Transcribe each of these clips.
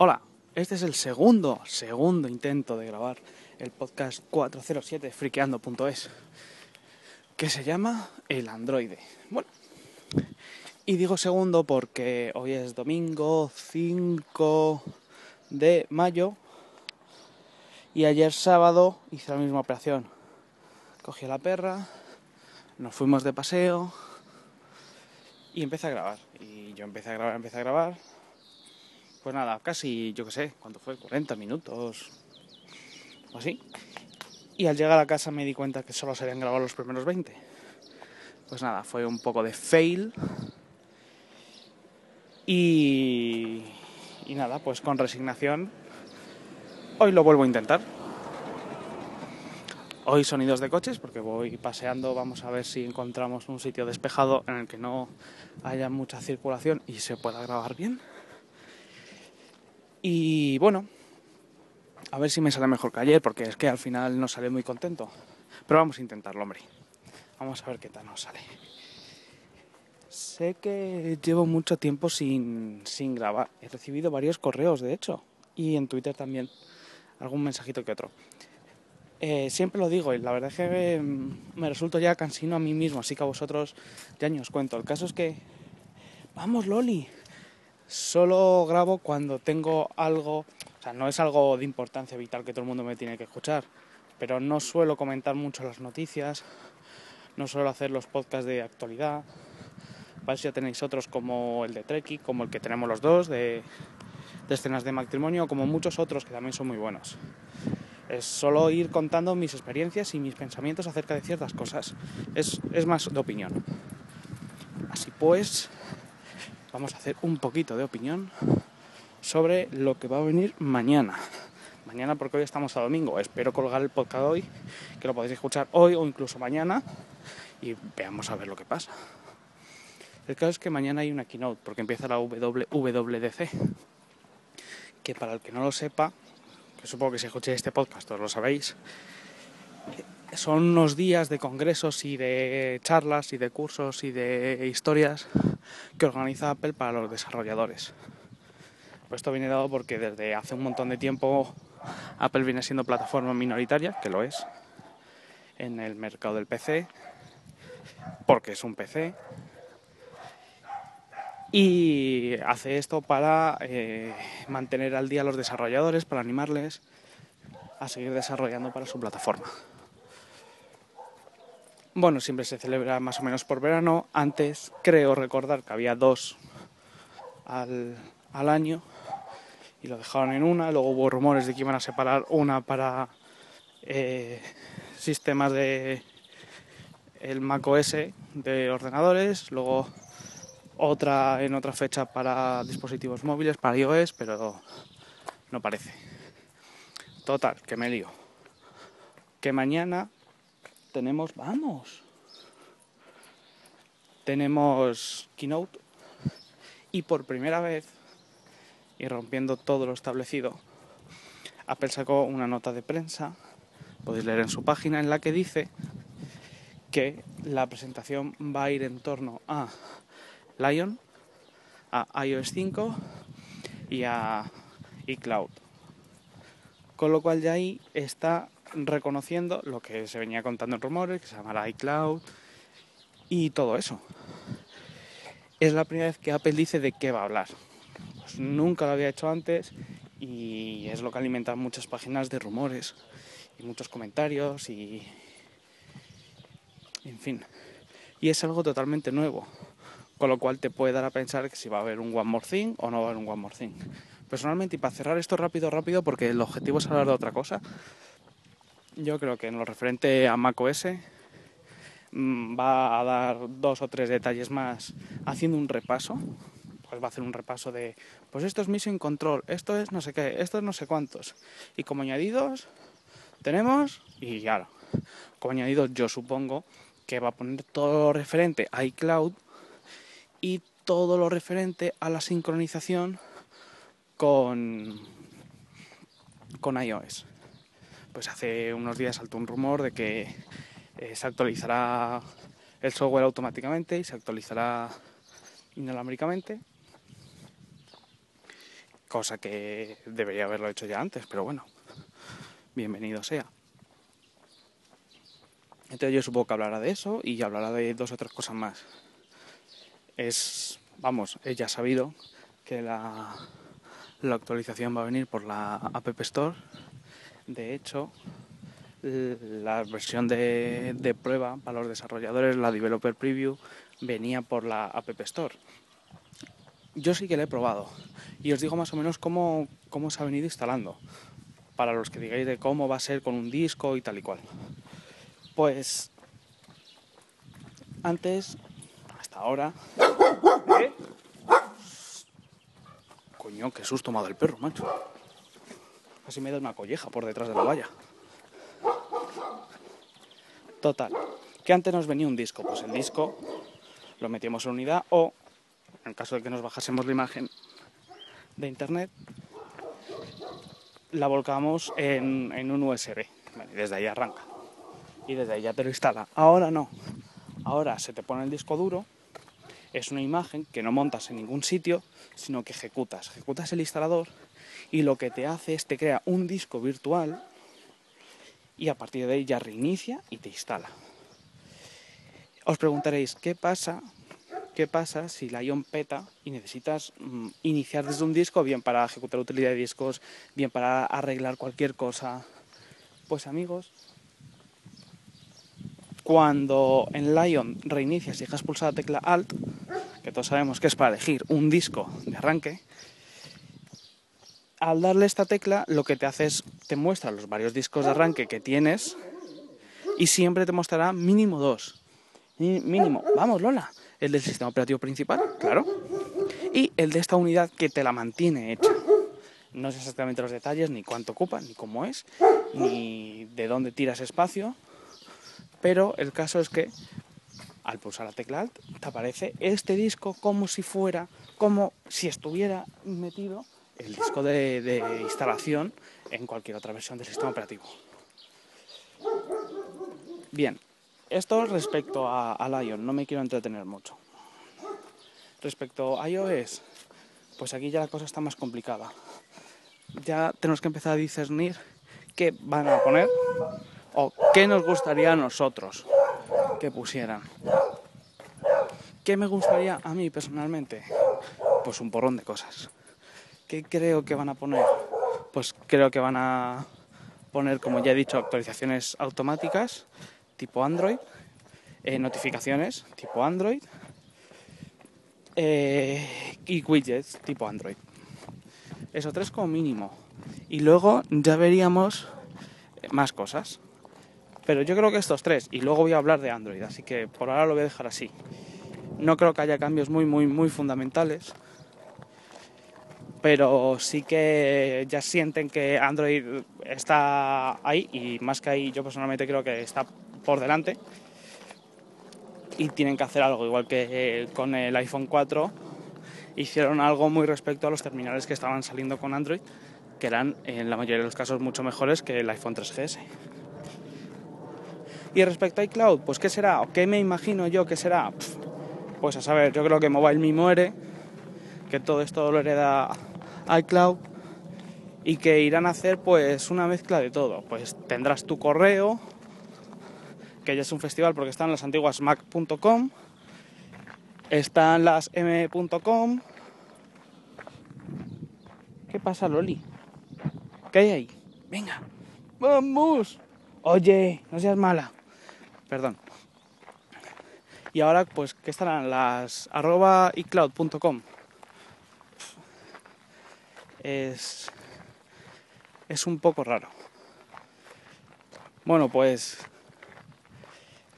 Hola, este es el segundo, segundo intento de grabar el podcast 407 friqueando.es que se llama El Androide. Bueno, y digo segundo porque hoy es domingo 5 de mayo y ayer sábado hice la misma operación. Cogí a la perra, nos fuimos de paseo y empecé a grabar. Y yo empecé a grabar, empecé a grabar pues nada, casi, yo qué sé, ¿cuánto fue? 40 minutos o así. Y al llegar a casa me di cuenta que solo se habían grabado los primeros 20. Pues nada, fue un poco de fail. Y, y nada, pues con resignación, hoy lo vuelvo a intentar. Hoy sonidos de coches, porque voy paseando, vamos a ver si encontramos un sitio despejado en el que no haya mucha circulación y se pueda grabar bien. Y bueno, a ver si me sale mejor que ayer, porque es que al final no sale muy contento. Pero vamos a intentarlo, hombre. Vamos a ver qué tal nos sale. Sé que llevo mucho tiempo sin, sin grabar. He recibido varios correos, de hecho. Y en Twitter también. Algún mensajito que otro. Eh, siempre lo digo y la verdad es que mm, me resulto ya cansino a mí mismo, así que a vosotros ya ni os cuento. El caso es que... Vamos, Loli, Solo grabo cuando tengo algo, o sea, no es algo de importancia vital que todo el mundo me tiene que escuchar, pero no suelo comentar mucho las noticias, no suelo hacer los podcasts de actualidad. Para si ya tenéis otros como el de Treki, como el que tenemos los dos, de, de escenas de matrimonio, como muchos otros que también son muy buenos. Es solo ir contando mis experiencias y mis pensamientos acerca de ciertas cosas. Es, es más de opinión. Así pues, vamos a hacer un poquito de opinión sobre lo que va a venir mañana. Mañana porque hoy estamos a domingo. Espero colgar el podcast hoy, que lo podéis escuchar hoy o incluso mañana y veamos a ver lo que pasa. El caso es que mañana hay una keynote porque empieza la WWDC, que para el que no lo sepa, que supongo que si escucháis este podcast todos lo sabéis, son unos días de congresos y de charlas y de cursos y de historias que organiza Apple para los desarrolladores. Pues esto viene dado porque desde hace un montón de tiempo Apple viene siendo plataforma minoritaria, que lo es, en el mercado del PC, porque es un PC, y hace esto para eh, mantener al día a los desarrolladores, para animarles a seguir desarrollando para su plataforma. Bueno, siempre se celebra más o menos por verano. Antes creo recordar que había dos al, año y lo dejaron en una. Luego hubo rumores de que iban a separar una para eh, sistemas de el Mac OS de ordenadores, luego otra en otra fecha para dispositivos móviles, para iOS, pero no parece. Total, que me lío. Que mañana tenemos, vamos, tenemos Keynote y por primera vez, y rompiendo todo lo establecido, Apple sacó una nota de prensa, podéis leer en su página, en la que dice que la presentación va a ir en torno a Lion, a iOS 5 y a iCloud. Con lo cual ya ahí está reconociendo lo que se venía contando en rumores, que se llama iCloud y todo eso. Es la primera vez que Apple dice de qué va a hablar. Pues nunca lo había hecho antes y es lo que alimenta muchas páginas de rumores y muchos comentarios y en fin. Y es algo totalmente nuevo, con lo cual te puede dar a pensar que si va a haber un One More Thing o no va a haber un One More Thing. Personalmente, y para cerrar esto rápido, rápido, porque el objetivo es hablar de otra cosa, yo creo que en lo referente a macOS mm, va a dar dos o tres detalles más haciendo un repaso. Pues va a hacer un repaso de, pues esto es Mission Control, esto es no sé qué, esto es no sé cuántos. Y como añadidos tenemos, y ya, como añadidos yo supongo que va a poner todo lo referente a iCloud y todo lo referente a la sincronización con, con iOS pues hace unos días saltó un rumor de que eh, se actualizará el software automáticamente y se actualizará inalámbricamente. cosa que debería haberlo hecho ya antes, pero bueno, bienvenido sea. Entonces yo supongo que hablará de eso y hablará de dos o tres cosas más. Es, vamos, ya sabido que la, la actualización va a venir por la App Store. De hecho, la versión de, prueba para los desarrolladores, la Developer Preview, venía por la App Store. Yo sí que la he probado y os digo más o menos cómo, cómo se ha venido instalando, para los que digáis de cómo va a ser con un disco y tal y cual. Pues antes, hasta ahora... ¿Eh? Coño, qué susto ha dado el perro, macho. Casi me da una colleja por detrás de la valla. Total, que antes nos venía un disco. Pues el disco lo metíamos en unidad o, en caso de que nos bajásemos la imagen de internet, la volcamos en, un USB. desde ahí arranca y desde ahí ya te lo instala. Ahora no. Ahora se te pone el disco duro, es una imagen que no montas en ningún sitio, sino que ejecutas. Ejecutas el instalador y lo que te hace es te crea un disco virtual y a partir de ahí ya reinicia y te instala. Os preguntaréis, ¿qué pasa? ¿Qué pasa si la Ion peta y necesitas mm, iniciar desde un disco, bien para ejecutar utilidad de discos, bien para arreglar cualquier cosa? Pues amigos, cuando en Lion reinicias y dejas pulsada la tecla Alt, que todos sabemos que es para elegir un disco de arranque, al darle esta tecla lo que te hace es te muestra los varios discos de arranque que tienes y siempre te mostrará mínimo dos. Mínimo, vamos Lola, el del sistema operativo principal, claro, y el de esta unidad que te la mantiene hecha. No sé exactamente los detalles, ni cuánto ocupa, ni cómo es, ni de dónde tiras espacio, pero el caso es que al pulsar la tecla Alt te aparece este disco como si fuera, como si estuviera metido el disco de, instalación en cualquier otra versión del sistema operativo. Bien, esto respecto a, al iOS, no me quiero entretener mucho. Respecto a iOS, pues aquí ya la cosa está más complicada. Ya tenemos que empezar a discernir qué van a poner o qué nos gustaría a nosotros que pusieran. ¿Qué me gustaría a mí personalmente? Pues un porrón de cosas. ¿Qué creo que van a poner? Pues creo que van a poner, como ya he dicho, actualizaciones automáticas tipo Android, eh, notificaciones tipo Android eh, y widgets tipo Android. Eso tres como mínimo. Y luego ya veríamos más cosas. Pero yo creo que estos tres, y luego voy a hablar de Android, así que por ahora lo voy a dejar así. No creo que haya cambios muy, muy, muy fundamentales, pero sí que ya sienten que Android está ahí, y más que ahí, yo personalmente creo que está por delante, y tienen que hacer algo, igual que eh, con el iPhone 4 hicieron algo muy respecto a los terminales que estaban saliendo con Android, que eran en la mayoría de los casos mucho mejores que el iPhone 3GS. Y respecto a iCloud, pues ¿qué será? ¿O qué me imagino yo que será? Pues a saber, yo creo que MobileMe muere, que todo esto lo hereda iCloud y que irán a hacer pues una mezcla de todo. Pues tendrás tu correo, que ya es un festival porque están las antiguas mac.com, están las m.com. ¿Qué pasa, Loli? ¿Qué hay ahí? Venga, vamos. Oye, no seas mala perdón. Y ahora, pues, ¿qué estarán? Las arroba icloud.com. Es, es un poco raro. Bueno, pues,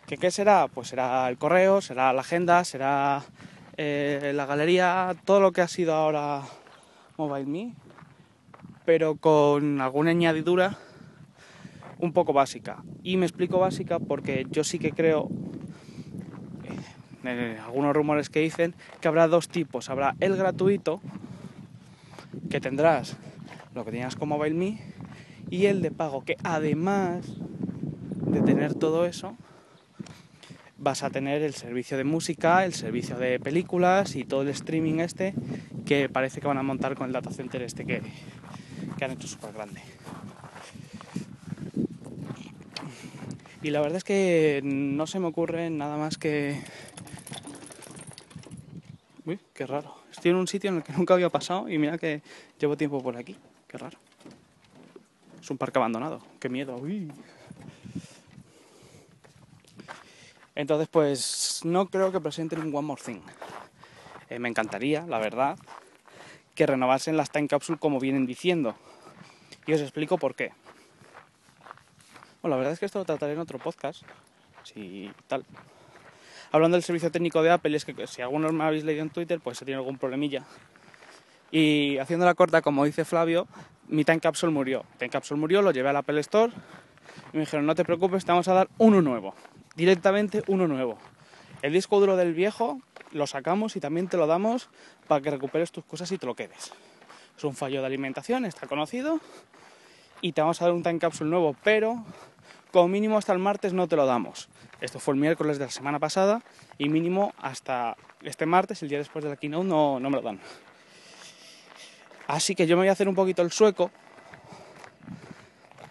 ¿qué, ¿qué será? Pues será el correo, será la agenda, será eh, la galería, todo lo que ha sido ahora MobileMe, pero con alguna añadidura un poco básica. Y me explico básica porque yo sí que creo, eh, algunos rumores que dicen, que habrá dos tipos. Habrá el gratuito, que tendrás lo que tenías con MobileMe, y el de pago, que además de tener todo eso, vas a tener el servicio de música, el servicio de películas y todo el streaming este que parece que van a montar con el data center este que, que han hecho súper grande. Y la verdad es que no se me ocurre nada más que... Uy, qué raro. Estoy en un sitio en el que nunca había pasado y mira que llevo tiempo por aquí. Qué raro. Es un parque abandonado. Qué miedo. Uy. Entonces, pues no creo que presenten un One More Thing. Eh, me encantaría, la verdad, que renovasen las Time Capsule como vienen diciendo. Y os explico por qué. Bueno, la verdad es que esto lo trataré en otro podcast. Si tal. Hablando del servicio técnico de Apple, es que si algunos me habéis leído en Twitter, pues se tiene algún problemilla. Y haciendo la corta, como dice Flavio, mi Time Capsule murió. Time Capsule murió, lo llevé al Apple Store y me dijeron, no te preocupes, te vamos a dar uno nuevo. Directamente uno nuevo. El disco duro del viejo lo sacamos y también te lo damos para que recuperes tus cosas y te lo quedes. Es un fallo de alimentación, está conocido. Y te vamos a dar un time capsule nuevo, pero como mínimo hasta el martes no te lo damos. Esto fue el miércoles de la semana pasada y mínimo hasta este martes, el día después de la keynote, no, no me lo dan. Así que yo me voy a hacer un poquito el sueco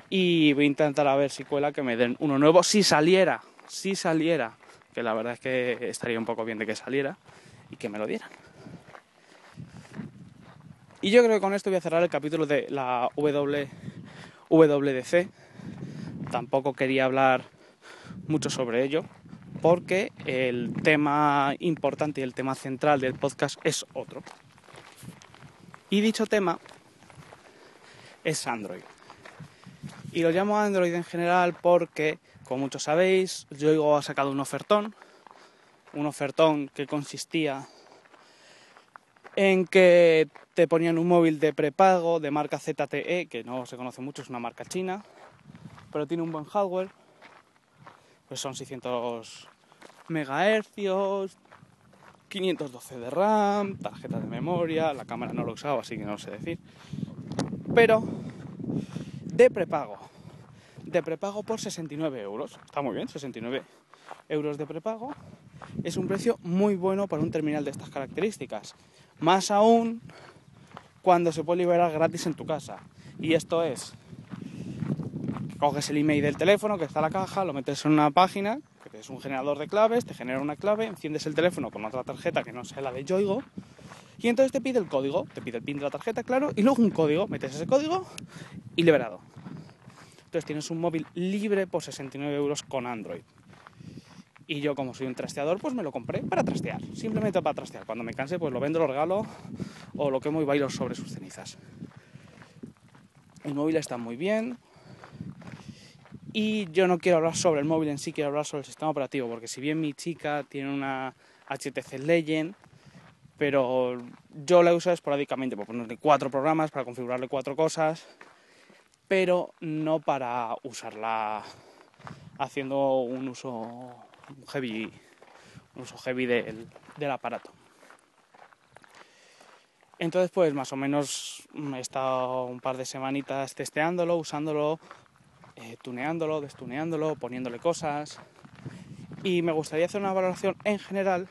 y voy a intentar a ver si cuela que me den uno nuevo, si saliera, si saliera, que la verdad es que estaría un poco bien de que saliera y que me lo dieran. Y yo creo que con esto voy a cerrar el capítulo de la WWDC tampoco quería hablar mucho sobre ello porque el tema importante y el tema central del podcast es otro. Y dicho tema es Android. Y lo llamo Android en general porque, como muchos sabéis, yo ha sacado un ofertón, un ofertón que consistía en que te ponían un móvil de prepago de marca ZTE, que no se conoce mucho, es una marca china, pero tiene un buen hardware, pues son 600 megahercios, 512 de RAM, tarjeta de memoria, la cámara no lo usado, así que no sé decir. Pero de prepago, de prepago por 69 euros, está muy bien, 69 euros de prepago, es un precio muy bueno para un terminal de estas características. Más aún cuando se puede liberar gratis en tu casa. Y esto es coges el email del teléfono que está en la caja, lo metes en una página, que es un generador de claves, te genera una clave, enciendes el teléfono con otra tarjeta que no sea la de Yoigo, y entonces te pide el código, te pide el pin de la tarjeta, claro, y luego un código, metes ese código y liberado. Entonces tienes un móvil libre por 69 euros con Android. Y yo como soy un trasteador, pues me lo compré para trastear, simplemente para trastear. Cuando me canse, pues lo vendo, lo regalo o lo quemo y bailo sobre sus cenizas. El móvil está muy bien, y yo no quiero hablar sobre el móvil en sí, quiero hablar sobre el sistema operativo, porque si bien mi chica tiene una HTC Legend, pero yo la uso esporádicamente, para ponerle cuatro programas, para configurarle cuatro cosas, pero no para usarla haciendo un uso heavy, un uso heavy del, del aparato. Entonces, pues más o menos he estado un par de semanitas testeándolo, usándolo eh, tuneándolo, destuneándolo, poniéndole cosas. Y me gustaría hacer una valoración en general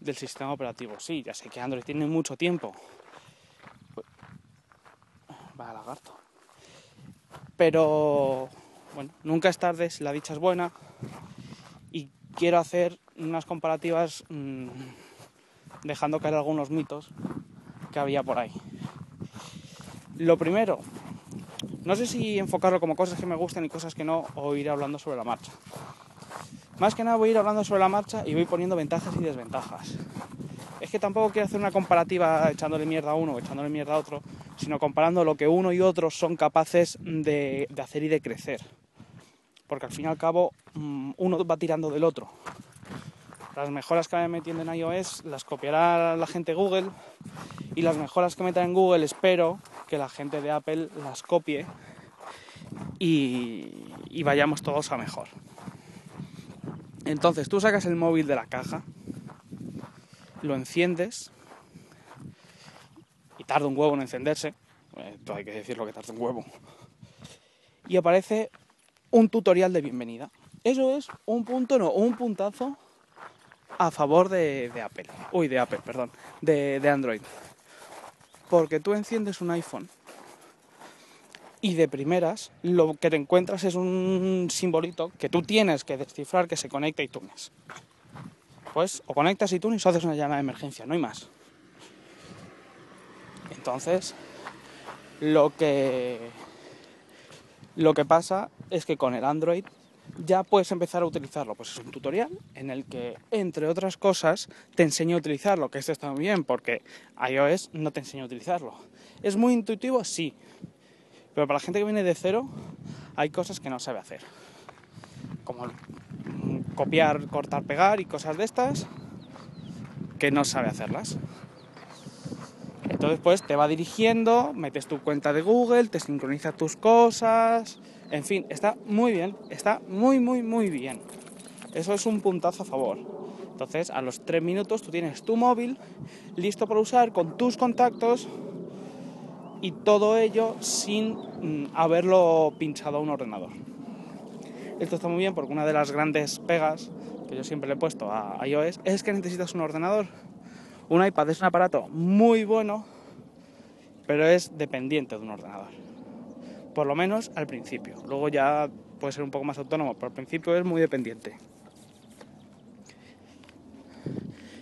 del sistema operativo. Sí, ya sé que Android tiene mucho tiempo. Va lagarto. Pero bueno, nunca es tarde si la dicha es buena. Y quiero hacer unas comparativas mmm, dejando caer algunos mitos que había por ahí. Lo primero, no sé si enfocarlo como cosas que me gustan y cosas que no, o ir hablando sobre la marcha. Más que nada voy a ir hablando sobre la marcha y voy poniendo ventajas y desventajas. Es que tampoco quiero hacer una comparativa echándole mierda a uno o echándole mierda a otro, sino comparando lo que uno y otro son capaces de, hacer y de crecer. Porque al fin y al cabo mm, uno va tirando del otro. Las mejoras que me metiendo en iOS las copiará la gente Google y las mejoras que metan en Google espero que la gente de Apple las copie y, vayamos todos a mejor. Entonces tú sacas el móvil de la caja, lo enciendes y tarda un huevo en encenderse, esto hay que decirlo que tarda un huevo, y aparece un tutorial de bienvenida. Eso es un punto, no, un puntazo a favor de, Apple. Uy, de Apple, perdón, de Android. Porque tú enciendes un iPhone y de primeras lo que te encuentras es un simbolito que tú tienes que descifrar que se conecta a iTunes. Pues o conectas iTunes o haces una llamada de emergencia, no hay más. Entonces, lo que lo que pasa es que con el Android ya puedes empezar a utilizarlo. Pues es un tutorial en el que, entre otras cosas, te enseño a utilizarlo, que esto está muy bien porque iOS no te enseña a utilizarlo. ¿Es muy intuitivo? Sí. Pero para la gente que viene de cero, hay cosas que no sabe hacer. Como copiar, cortar, pegar y cosas de estas, que no sabe hacerlas. Entonces, pues te va dirigiendo, metes tu cuenta de Google, te sincroniza tus cosas, en fin, está muy bien, está muy, muy, muy bien. Eso es un puntazo a favor. Entonces, a los tres minutos tú tienes tu móvil listo para usar con tus contactos y todo ello sin mm, haberlo pinchado a un ordenador. Esto está muy bien porque una de las grandes pegas que yo siempre le he puesto a iOS es que necesitas un ordenador. Un iPad es un aparato muy bueno, pero es dependiente de un ordenador. Por lo menos al principio. Luego ya puede ser un poco más autónomo, pero al principio es muy dependiente.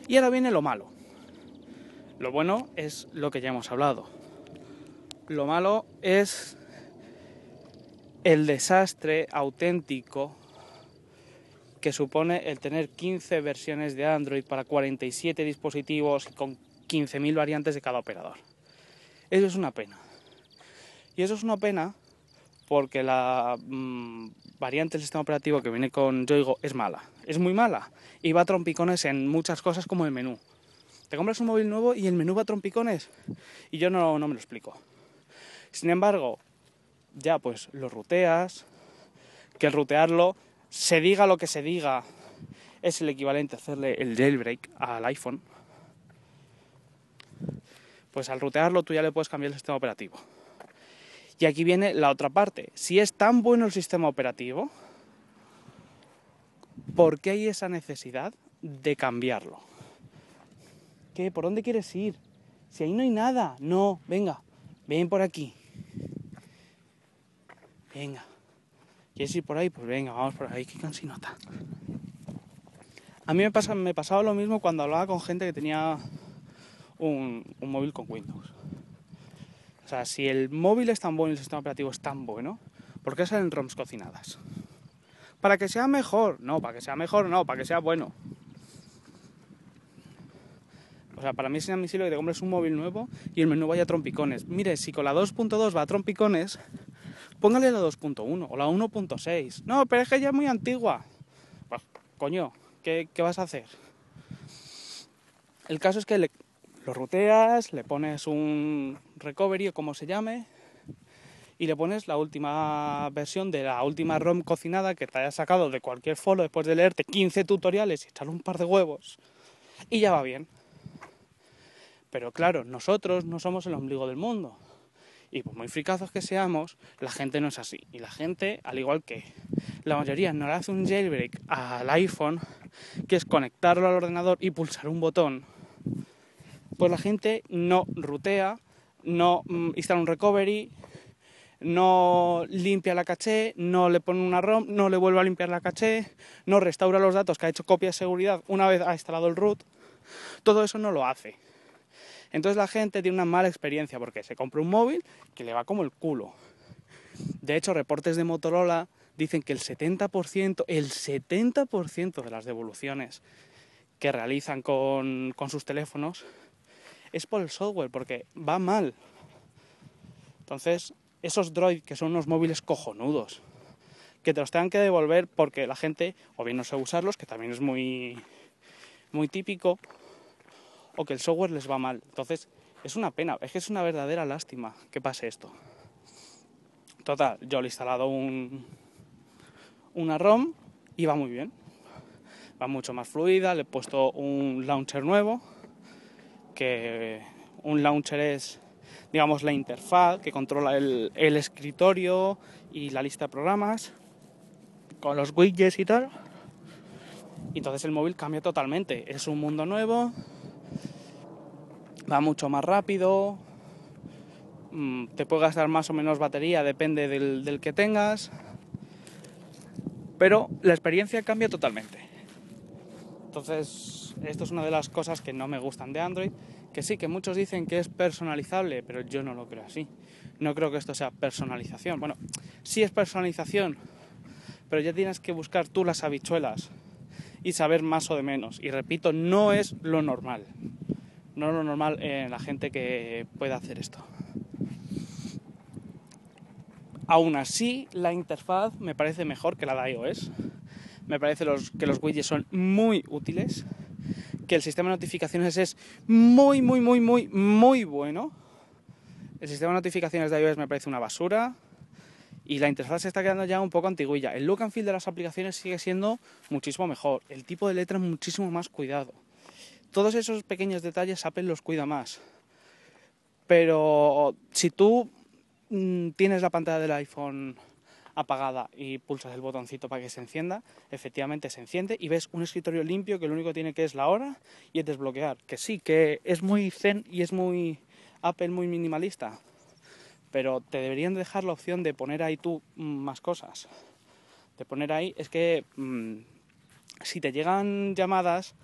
Y ahora viene lo malo. Lo bueno es lo que ya hemos hablado. Lo malo es el desastre auténtico que supone el tener 15 versiones de Android para 47 dispositivos con 15.000 variantes de cada operador. Eso es una pena. Y eso es una pena porque la mm, variante del sistema operativo que viene con Yoigo es mala. Es muy mala. Y va a trompicones en muchas cosas como el menú. Te compras un móvil nuevo y el menú va a trompicones. Y yo no, no me lo explico. Sin embargo, ya pues lo ruteas, que el rutearlo se diga lo que se diga, es el equivalente a hacerle el jailbreak al iPhone, pues al rutearlo tú ya le puedes cambiar el sistema operativo. Y aquí viene la otra parte. Si es tan bueno el sistema operativo, ¿por qué hay esa necesidad de cambiarlo? ¿Qué? ¿Por dónde quieres ir? Si ahí no hay nada. No, venga, ven por aquí. Venga. ¿Quieres ir por ahí? Pues venga, vamos por ahí, qué cansinota. A mí me, pasa, me pasaba lo mismo cuando hablaba con gente que tenía un, móvil con Windows. O sea, si el móvil es tan bueno y el sistema operativo es tan bueno, ¿por qué salen ROMs cocinadas? ¿Para que sea mejor? No, para que sea mejor no, para que sea bueno. O sea, para mí es inadmisible que te compres un móvil nuevo y el menú vaya a trompicones. Mire, si con la 2.2 va a trompicones, póngale la 2.1 o la 1.6. No, pero es que ya es muy antigua. Pues, coño, ¿qué, vas a hacer? El caso es que lo ruteas, le pones un recovery o como se llame, y le pones la última versión de la última ROM cocinada que te haya sacado de cualquier foro después de leerte 15 tutoriales y echarle un par de huevos, y ya va bien. Pero claro, nosotros no somos el ombligo del mundo. Y por muy fricazos que seamos, la gente no es así. Y la gente, al igual que la mayoría no le hace un jailbreak al iPhone, que es conectarlo al ordenador y pulsar un botón, pues la gente no rutea, no mm, instala un recovery, no limpia la caché, no le pone una ROM, no le vuelve a limpiar la caché, no restaura los datos que ha hecho copia de seguridad una vez ha instalado el root. Todo eso no lo hace. Entonces la gente tiene una mala experiencia porque se compra un móvil que le va como el culo. De hecho, reportes de Motorola dicen que el 70%, el 70% de las devoluciones que realizan con, con sus teléfonos es por el software, porque va mal. Entonces, esos Droid, que son unos móviles cojonudos, que te los tengan que devolver porque la gente o bien no sabe usarlos, que también es muy, muy típico, o que el software les va mal. Entonces, es una pena, es que es una verdadera lástima que pase esto. Total, yo le he instalado un, una ROM y va muy bien. Va mucho más fluida, le he puesto un launcher nuevo, que un launcher es, digamos, la interfaz que controla el, escritorio y la lista de programas, con los widgets y tal. Entonces el móvil cambia totalmente. Es un mundo nuevo, va mucho más rápido, mm, te puede gastar más o menos batería, depende del, del que tengas, pero la experiencia cambia totalmente. Entonces, esto es una de las cosas que no me gustan de Android, que sí, que muchos dicen que es personalizable, pero yo no lo creo así. No creo que esto sea personalización. Bueno, sí es personalización, pero ya tienes que buscar tú las habichuelas y saber más o de menos. Y repito, no es lo normal. No lo normal en la gente que pueda hacer esto. Aún así, la interfaz me parece mejor que la de iOS. Me parece los, que los widgets son muy útiles. Que el sistema de notificaciones es muy, muy, muy, muy, muy bueno. El sistema de notificaciones de iOS me parece una basura y la interfaz se está quedando ya un poco antiguilla. El look and feel de las aplicaciones sigue siendo muchísimo mejor, el tipo de letra muchísimo más cuidado. Todos esos pequeños detalles Apple los cuida más. Pero si tú mm, tienes la pantalla del iPhone apagada y pulsas el botoncito para que se encienda, efectivamente se enciende y ves un escritorio limpio que lo único que tiene que es la hora y el desbloquear. Que sí, que es muy zen y es muy Apple muy minimalista, pero te deberían dejar la opción de poner ahí tú mm, más cosas. De poner ahí, es que mm, si te llegan llamadas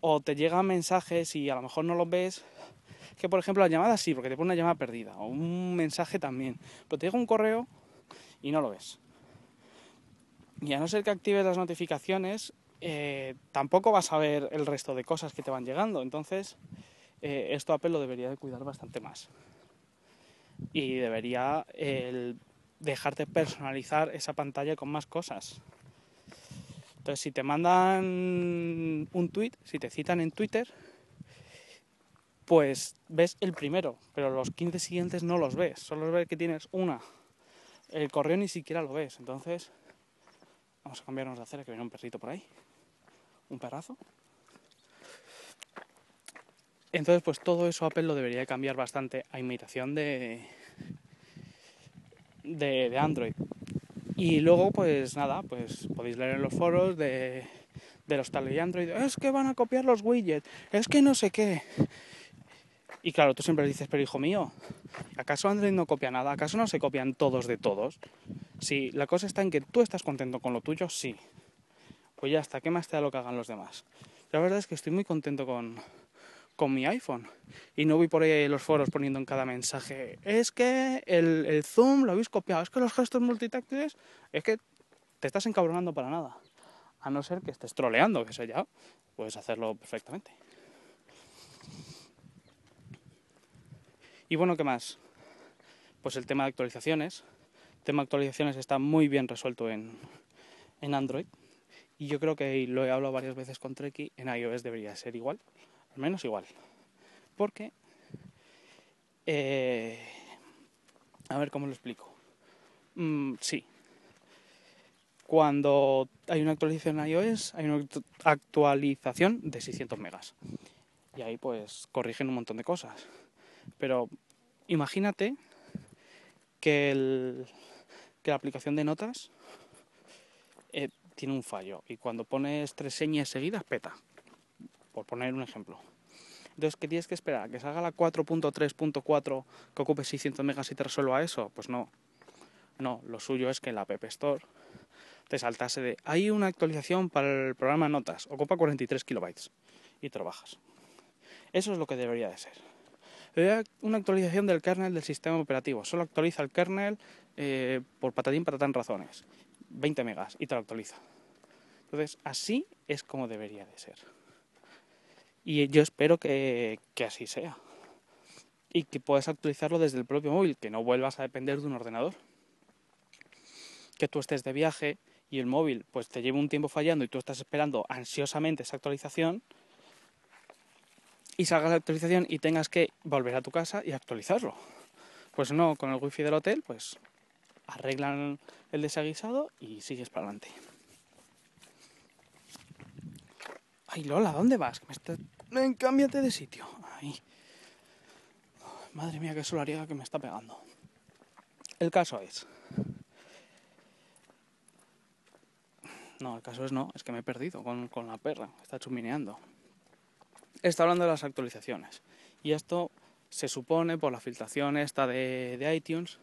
o te llegan mensajes y a lo mejor no los ves, que por ejemplo las llamadas sí, porque te pone una llamada perdida, o un mensaje también, pero te llega un correo y no lo ves. Y a no ser que actives las notificaciones, eh, tampoco vas a ver el resto de cosas que te van llegando. Entonces, eh, esto Apple lo debería de cuidar bastante más y debería dejarte personalizar esa pantalla con más cosas. Entonces, si te mandan un tweet, si te citan en Twitter, pues ves el primero, pero los 15 siguientes no los ves, solo ves que tienes una. El correo ni siquiera lo ves, entonces vamos a cambiarnos de acera que viene un perrito por ahí. Un perrazo. Entonces, pues todo eso Apple lo debería cambiar bastante a imitación de, de, Android. Y luego, pues nada, pues podéis leer en los foros de, de los tales de Android, es que van a copiar los widgets, es que no sé qué. Y claro, tú siempre dices, pero hijo mío, ¿acaso Android no copia nada? ¿Acaso no se copian todos de todos? Si la cosa está en que tú estás contento con lo tuyo, sí. Pues ya está, ¿qué más te da lo que hagan los demás? La verdad es que estoy muy contento con, con mi iPhone. Y no voy por ahí los foros poniendo en cada mensaje, es que el, zoom lo habéis copiado, es que los gestos multitáctiles, es que te estás encabronando para nada. A no ser que estés troleando, que eso ya puedes hacerlo perfectamente. Y bueno, ¿qué más? Pues el tema de actualizaciones. El tema de actualizaciones está muy bien resuelto en, en Android. Y yo creo que lo he hablado varias veces con Treki, en iOS debería ser igual al menos igual. Porque, eh, a ver cómo lo explico. Mm, sí, cuando hay una actualización en iOS, hay una actualización de 600 megas. Y ahí pues corrigen un montón de cosas. Pero imagínate que, el, que la aplicación de notas eh, tiene un fallo y cuando pones tres señas seguidas peta por poner un ejemplo. Entonces, ¿qué tienes que esperar? ¿Que salga la 4.3.4 que ocupe 600 megas y te resuelva eso? Pues no. No, lo suyo es que la App Store te saltase de... Hay una actualización para el programa Notas, ocupa 43 kilobytes y trabajas. Eso es lo que debería de ser. Una actualización del kernel del sistema operativo. Solo actualiza el kernel eh, por patatín patatán razones. 20 megas y te lo actualiza. Entonces, así es como debería de ser. Y yo espero que, así sea. Y que puedas actualizarlo desde el propio móvil, que no vuelvas a depender de un ordenador. Que tú estés de viaje y el móvil pues te lleve un tiempo fallando y tú estás esperando ansiosamente esa actualización y salga la actualización y tengas que volver a tu casa y actualizarlo. Pues no, con el wifi del hotel pues arreglan el desaguisado y sigues para adelante. Ay Lola, ¿dónde vas? me Ven, cámbiate de sitio. Madre mía, qué solariega que me está pegando. El caso es. No, el caso es no, es que me he perdido con, con la perra, está chumineando. Está hablando de las actualizaciones. Y esto se supone por la filtración esta de, de iTunes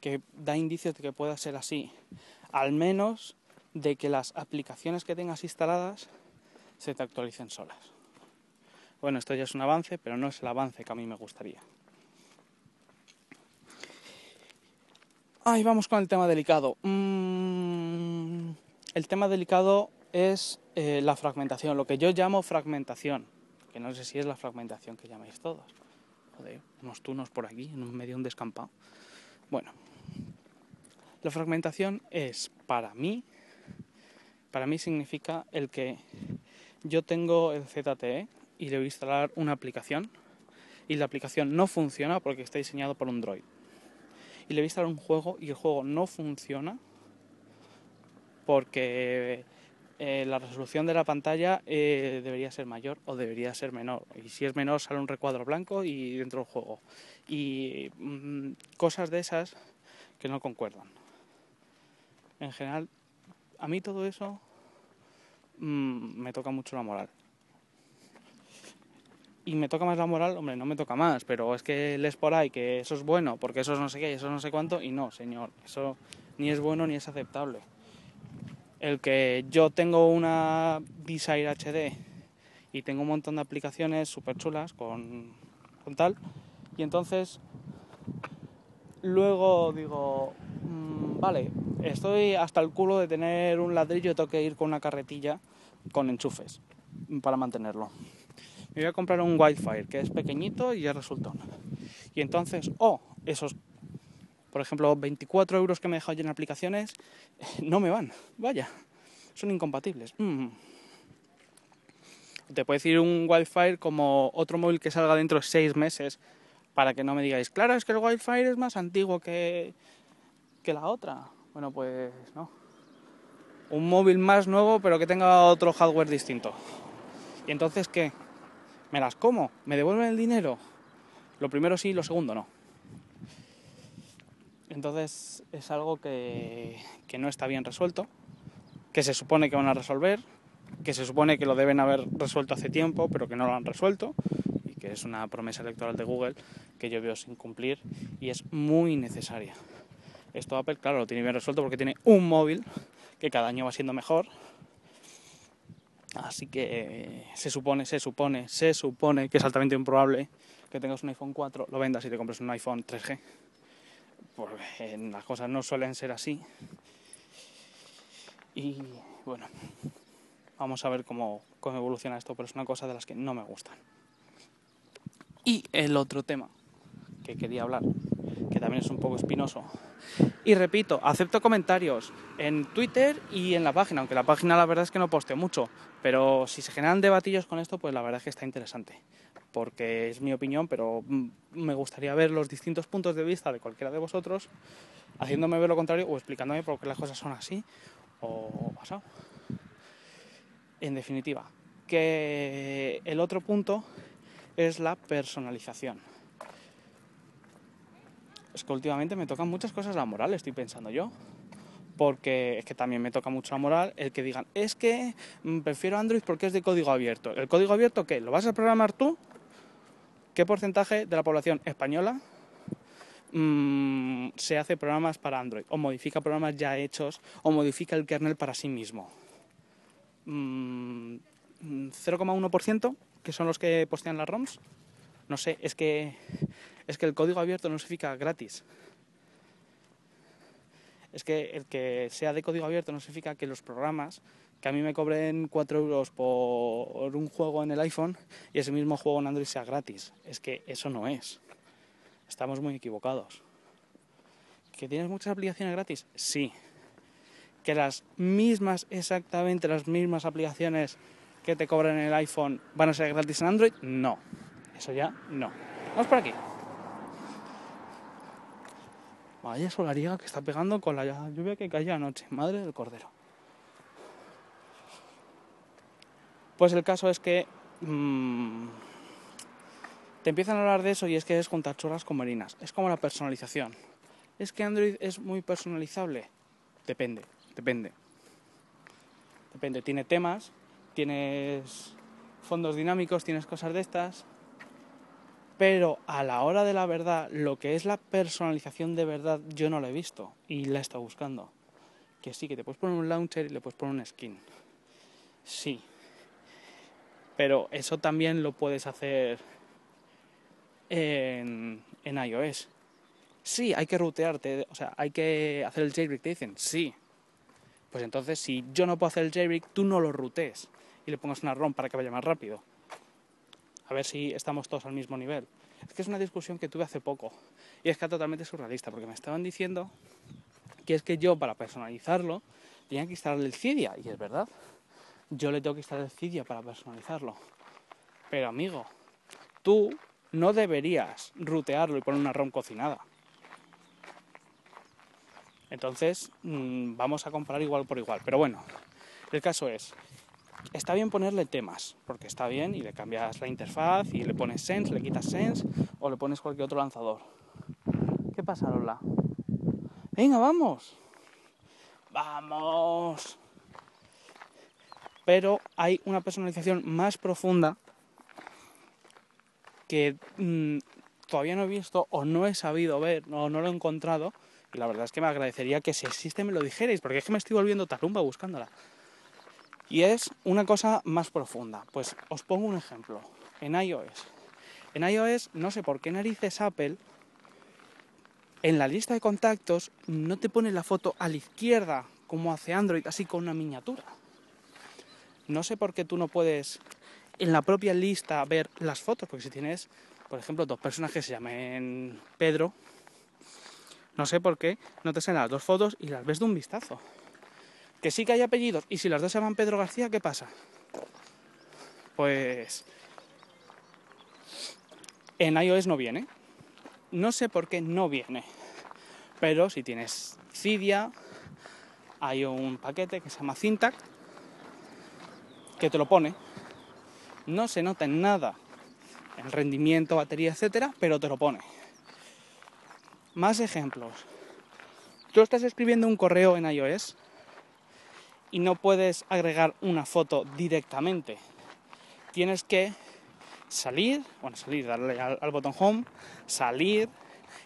que da indicios de que pueda ser así. Al menos de que las aplicaciones que tengas instaladas se te actualicen solas. Bueno, esto ya es un avance, pero no es el avance que a mí me gustaría. Ahí vamos con el tema delicado. Mm, el tema delicado es eh, la fragmentación, lo que yo llamo fragmentación, que no sé si es la fragmentación que llamáis todos. Joder, unos tunos por aquí, en medio un descampado. Bueno, la fragmentación es para mí, para mí significa el que yo tengo el ZTE y le voy a instalar una aplicación y la aplicación no funciona porque está diseñado por un Droid. Y le voy a instalar un juego y el juego no funciona porque eh, la resolución de la pantalla eh, debería ser mayor o debería ser menor. Y si es menor sale un recuadro blanco y dentro del juego. Y mm, cosas de esas que no concuerdan. En general, a mí todo eso mm, me toca mucho la moral. Y me toca más la moral, hombre, no me toca más, pero es que lees por ahí que eso es bueno, porque eso es no sé qué, eso no sé cuánto, y no, señor, eso ni es bueno ni es aceptable. El que yo tengo una Visa HD y tengo un montón de aplicaciones súper chulas con, con tal, y entonces luego digo, mmm, vale, estoy hasta el culo de tener un ladrillo tengo que ir con una carretilla con enchufes para mantenerlo. Me voy a comprar un Wildfire que es pequeñito y ya resultó. Y entonces, oh, esos, por ejemplo, 24 euros que me he dejado en aplicaciones, no me van, vaya, son incompatibles. Mm. Te puede decir un Wildfire como otro móvil que salga dentro de 6 meses para que no me digáis, claro, es que el Wildfire es más antiguo que, que la otra. Bueno, pues no. Un móvil más nuevo, pero que tenga otro hardware distinto. ¿Y entonces qué? ¿Me las como? ¿Me devuelven el dinero? Lo primero sí, lo segundo no. Entonces es algo que, que no está bien resuelto, que se supone que van a resolver, que se supone que lo deben haber resuelto hace tiempo, pero que no lo han resuelto que es una promesa electoral de Google que yo veo sin cumplir y es muy necesaria. Esto Apple, claro, lo tiene bien resuelto porque tiene un móvil que cada año va siendo mejor. Así que eh, se supone, se supone, se supone que es altamente improbable que tengas un iPhone 4, lo vendas y te compres un iPhone 3G. Porque las cosas no suelen ser así. Y bueno, vamos a ver cómo, cómo evoluciona esto, pero es una cosa de las que no me gustan. Y el otro tema que quería hablar, que también es un poco espinoso. Y repito, acepto comentarios en Twitter y en la página, aunque la página la verdad es que no posteo mucho, pero si se generan debatillos con esto, pues la verdad es que está interesante, porque es mi opinión, pero mm, me gustaría ver los distintos puntos de vista de cualquiera de vosotros, haciéndome ver lo contrario o explicándome por qué las cosas son así o pasado. En definitiva, que el otro punto es la personalización. Es que últimamente me tocan muchas cosas la moral, estoy pensando yo. Porque es que también me toca mucho la moral el que digan, es que mm, prefiero Android porque es de código abierto. ¿El código abierto qué? ¿Lo vas a programar tú? ¿Qué porcentaje de la población española mmm, se hace programas para Android? ¿O modifica programas ya hechos? ¿O modifica el kernel para sí mismo? Mm, ¿0,1%? que son los que postean las ROMs. No sé, es que, es que el código abierto no significa gratis. Es que el que sea de código abierto no significa que los programas, que a mí me cobren 4 euros por un juego en el iPhone y ese mismo juego en Android sea gratis. Es que eso no es. Estamos muy equivocados. ¿Que tienes muchas aplicaciones gratis? Sí. ¿Que las mismas, exactamente las mismas aplicaciones que te cobran en el iPhone van a ser gratis en Android? No. Eso ya no. Vamos por aquí. Vaya solariega que está pegando con la lluvia que cayó anoche. Madre del cordero. Pues el caso es que mmm, te empiezan a hablar de eso y es que es juntar chorras con marinas. Es como la personalización. Es que Android es muy personalizable. Depende, depende. Depende. Tiene temas tienes fondos dinámicos, tienes cosas de estas, Pero a la hora de la verdad, lo que es la personalización de verdad, yo no la he visto y la he estado buscando. Que sí, que te puedes poner un launcher y le puedes poner un skin. Sí. Pero eso también lo puedes hacer en, iOS. Sí, hay que rutearte, o sea, hay que hacer el jailbreak, te dicen, sí. Pues entonces, si yo no puedo hacer el jailbreak, tú no lo rutes y le pongas una ROM para que vaya más rápido. A ver si estamos todos al mismo nivel. Es que es una discusión que tuve hace poco y es que es totalmente surrealista porque me estaban diciendo que es que yo para personalizarlo tenía que instalarle el Cydia y es verdad. Yo le tengo que instalar el Cydia para personalizarlo. Pero amigo, tú no deberías rutearlo y poner una ROM cocinada. Entonces, mm, vamos a comparar igual por igual. Pero bueno, el caso es, está bien ponerle temas, porque está bien y le cambias la interfaz y le pones Sense, le quitas Sense o le pones cualquier otro lanzador. ¿Qué pasa, Lola? Venga, vamos. Vamos. Pero hay una personalización más profunda que mm, todavía no he visto o no he sabido ver o no lo he encontrado y la verdad es que me agradecería que si existe me lo dijerais, porque es que me estoy volviendo tarumba buscándola. Y es una cosa más profunda. Pues os pongo un ejemplo. En iOS. En iOS, no sé por qué narices Apple, en la lista de contactos no te pone la foto a la izquierda, como hace Android, así con una miniatura. No sé por qué tú no puedes en la propia lista ver las fotos, porque si tienes, por ejemplo, dos personas que se llamen Pedro no sé por qué no te salen las dos fotos y las ves de un vistazo. Que sí que hay apellidos y si las dos se llaman Pedro García, ¿qué pasa? Pues en iOS no viene. No sé por qué no viene. Pero si tienes Cydia, hay un paquete que se llama Cintac que te lo pone. No se nota en nada el rendimiento, batería, etcétera, pero te lo pone. Más ejemplos. Tú estás escribiendo un correo en iOS y no puedes agregar una foto directamente. Tienes que salir, bueno, salir, darle al, botón home, salir,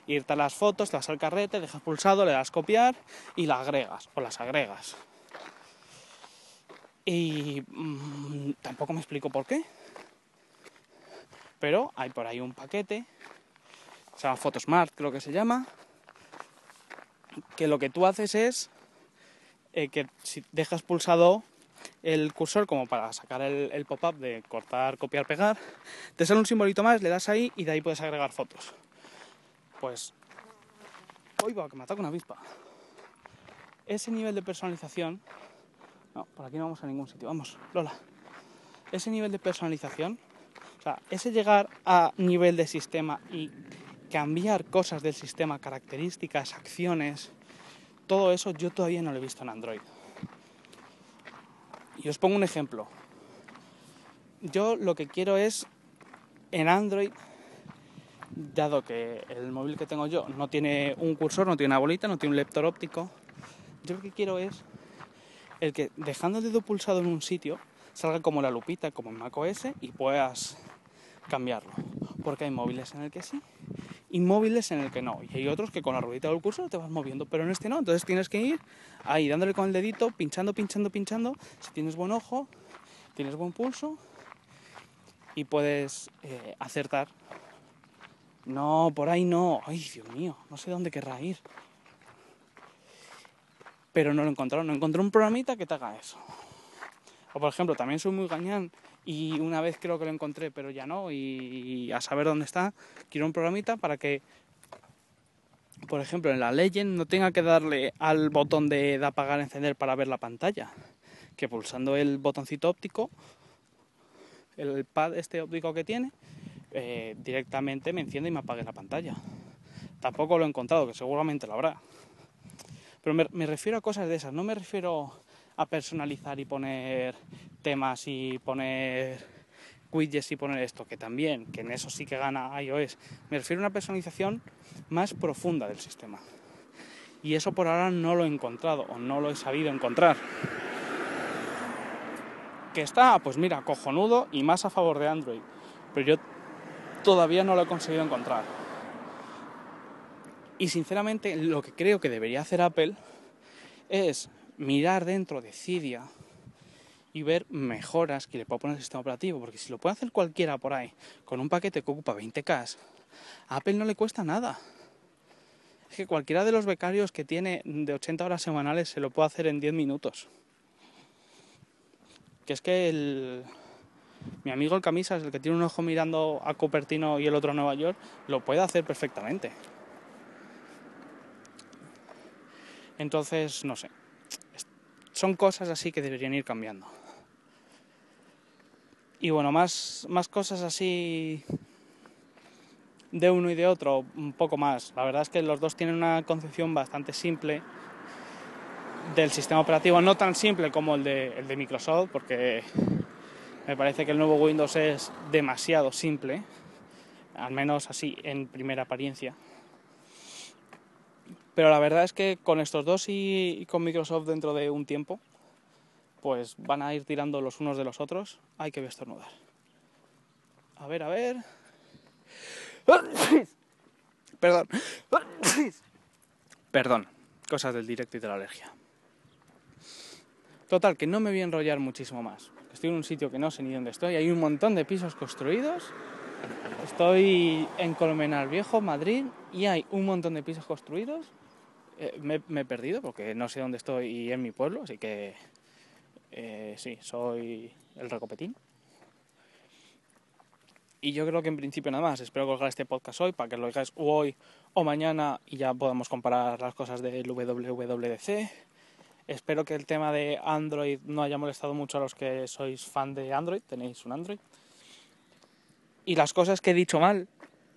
irte a las fotos, te vas al carrete, dejas pulsado, le das copiar y la agregas o las agregas. Y mm, tampoco me explico por qué. Pero hay por ahí un paquete se llama Photosmart, creo que se llama, que lo que tú haces es eh, que si dejas pulsado el cursor como para sacar el, pop-up de cortar, copiar, pegar, te sale un simbolito más, le das ahí y de ahí puedes agregar fotos. Pues, va, que me ataca una avispa. Ese nivel de personalización, no, por aquí no vamos a ningún sitio, vamos, Lola. Ese nivel de personalización, o sea, ese llegar a nivel de sistema y cambiar cosas del sistema, características, acciones, todo eso yo todavía no lo he visto en Android. Y os pongo un ejemplo. Yo lo que quiero es en Android, dado que el móvil que tengo yo no tiene un cursor, no tiene una bolita, no tiene un lector óptico, yo lo que quiero es el que dejando el dedo pulsado en un sitio salga como la lupita, como en macOS y puedas cambiarlo. Porque hay móviles en el que sí inmóviles en el que no. Y hay otros que con la ruedita del cursor te vas moviendo, pero en este no. Entonces tienes que ir ahí dándole con el dedito, pinchando, pinchando, pinchando. Si tienes buen ojo, tienes buen pulso y puedes eh, acertar. No, por ahí no. Ay, Dios mío, no sé dónde querrá ir. Pero no lo encontré, no encontré un programita que te haga eso. O por ejemplo, también soy muy gañán y una vez creo que lo encontré, pero ya no, y, a saber dónde está, quiero un programita para que, por ejemplo, en la Legend no tenga que darle al botón de, apagar, encender para ver la pantalla, que pulsando el botoncito óptico, el pad este óptico que tiene, eh, directamente me enciende y me apague la pantalla. Tampoco lo he encontrado, que seguramente lo habrá. Pero me refiero a cosas de esas, no me refiero a personalizar y poner temas y poner widgets y poner esto, que también, que en eso sí que gana iOS. Me refiero a una personalización más profunda del sistema. Y eso por ahora no lo he encontrado o no lo he sabido encontrar. ¿Que está? Pues mira, cojonudo y más a favor de Android. Pero yo todavía no lo he conseguido encontrar. Y sinceramente lo que creo que debería hacer Apple es mirar dentro de Cydia y ver mejoras que le puedo poner al sistema operativo, porque si lo puede hacer cualquiera por ahí, con un paquete que ocupa 20K, a Apple no le cuesta nada. Es que cualquiera de los becarios que tiene de 80 horas semanales se lo puede hacer en 10 minutos. Que es que el, mi amigo el Camisas, el que tiene un ojo mirando a Cupertino y el otro a Nueva York, lo puede hacer perfectamente. Entonces, no sé. Son cosas así que deberían ir cambiando. Y bueno, más, más cosas así de uno y de otro, un poco más. La verdad es que los dos tienen una concepción bastante simple del sistema operativo, no tan simple como el de, el de Microsoft, porque me parece que el nuevo Windows es demasiado simple, al menos así en primera apariencia. Pero la verdad es que con estos dos y, con Microsoft dentro de un tiempo, pues van a ir tirando los unos de los otros. Hay que estornudar. A ver, a ver. Perdón. Perdón. Cosas del directo y de la alergia. Total, que no me voy a enrollar muchísimo más. Estoy en un sitio que no sé ni dónde estoy. Hay un montón de pisos construidos. Estoy en Colmenar Viejo, Madrid, y hay un montón de pisos construidos eh, me, he perdido porque no sé dónde estoy y en mi pueblo, así que eh, sí, soy el recopetín. Y yo creo que en principio nada más. Espero colgar este podcast hoy para que lo oigáis hoy o mañana y ya podamos comparar las cosas del WWDC. Espero que el tema de Android no haya molestado mucho a los que sois fan de Android, tenéis un Android. Y las cosas que he dicho mal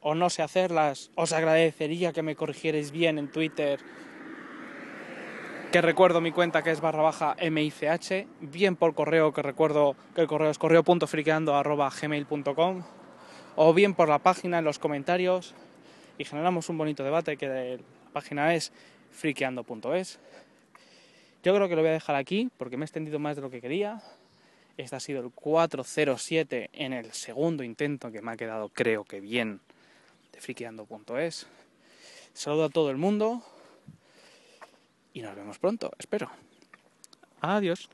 o no sé hacerlas, os agradecería que me corrigierais bien en Twitter que recuerdo mi cuenta que es barra baja MICH, bien por correo que recuerdo que el correo es correo.friqueando.gmail.com o bien por la página en los comentarios y generamos un bonito debate que la página es friqueando.es. Yo creo que lo voy a dejar aquí porque me he extendido más de lo que quería. Este ha sido el 407 en el segundo intento que me ha quedado creo que bien de friqueando.es. Saludo a todo el mundo y nos vemos pronto, espero. Adiós.